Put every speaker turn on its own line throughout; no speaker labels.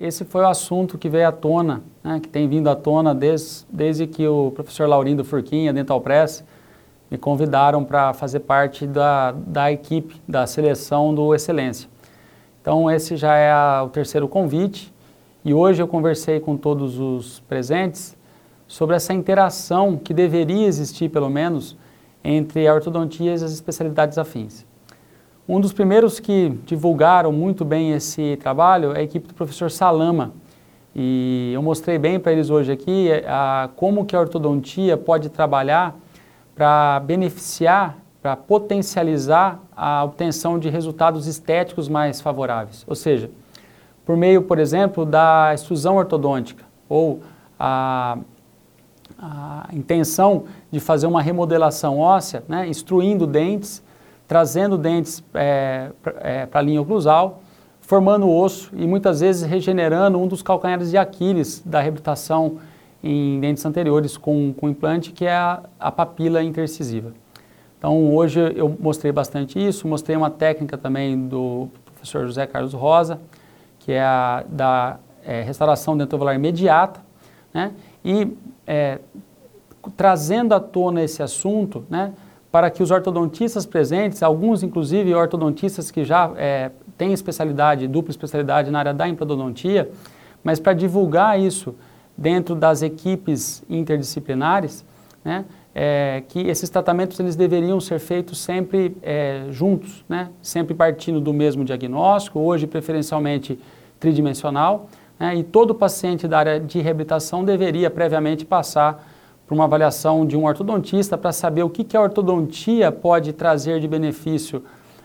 esse foi o assunto que veio à tona, né, que tem vindo à tona desde, desde que o professor Laurindo Furquinha, Dental Press, me convidaram para fazer parte da, da equipe da seleção do Excelência. Então, esse já é a, o terceiro convite e hoje eu conversei com todos os presentes sobre essa interação que deveria existir, pelo menos, entre a ortodontia e as especialidades afins. Um dos primeiros que divulgaram muito bem esse trabalho é a equipe do professor Salama. E eu mostrei bem para eles hoje aqui eh, a, como que a ortodontia pode trabalhar para beneficiar, para potencializar a obtenção de resultados estéticos mais favoráveis. Ou seja, por meio, por exemplo, da extrusão ortodôntica ou a, a intenção de fazer uma remodelação óssea, né, instruindo dentes trazendo dentes é, é, para a linha oclusal, formando osso e muitas vezes regenerando um dos calcanhares de Aquiles da reabilitação em dentes anteriores com, com implante, que é a, a papila intercisiva. Então hoje eu mostrei bastante isso, mostrei uma técnica também do professor José Carlos Rosa, que é a da é, restauração dentovelar imediata, né? e é, trazendo à tona esse assunto, né? Para que os ortodontistas presentes, alguns inclusive ortodontistas que já é, têm especialidade, dupla especialidade na área da implantodontia, mas para divulgar isso dentro das equipes interdisciplinares, né, é, que esses tratamentos eles deveriam ser feitos sempre é, juntos, né, sempre partindo do mesmo diagnóstico, hoje preferencialmente tridimensional, né, e todo paciente da área de reabilitação deveria previamente passar para uma avaliação de um ortodontista para saber o que, que a ortodontia pode trazer de benefício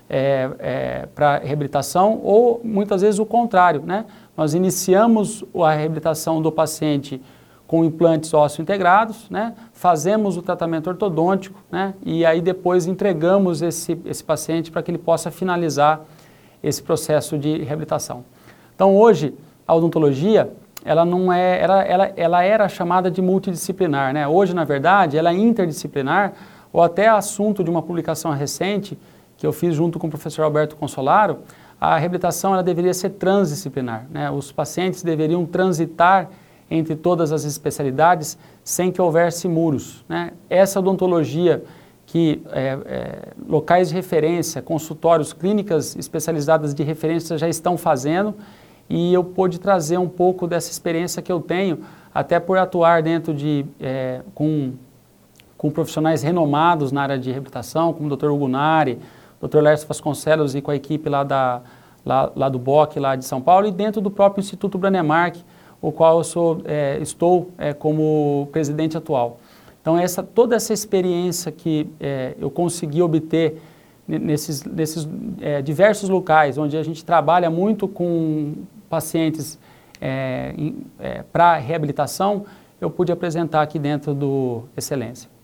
é, é, para a reabilitação ou muitas vezes o contrário, né? Nós iniciamos a reabilitação do paciente com implantes ósseo integrados, né? fazemos o tratamento ortodôntico né? e aí depois entregamos esse, esse paciente para que ele possa finalizar esse processo de reabilitação. Então hoje a odontologia ela não é, ela, ela, ela era chamada de multidisciplinar, né? Hoje, na verdade, ela é interdisciplinar, ou até assunto de uma publicação recente que eu fiz junto com o professor Alberto Consolaro, a reabilitação ela deveria ser transdisciplinar, né? Os pacientes deveriam transitar entre todas as especialidades sem que houvesse muros, né? Essa odontologia que é, é, locais de referência, consultórios, clínicas especializadas de referência já estão fazendo e eu pude trazer um pouco dessa experiência que eu tenho, até por atuar dentro de, é, com, com profissionais renomados na área de reabilitação, como o Dr. Hugo Nari, Dr. Lércio Vasconcelos e com a equipe lá, da, lá, lá do BOC, lá de São Paulo, e dentro do próprio Instituto Branemark, o qual eu sou, é, estou é, como presidente atual. Então, essa, toda essa experiência que é, eu consegui obter nesses, nesses é, diversos locais, onde a gente trabalha muito com pacientes é, é, para reabilitação, eu pude apresentar aqui dentro do Excelência.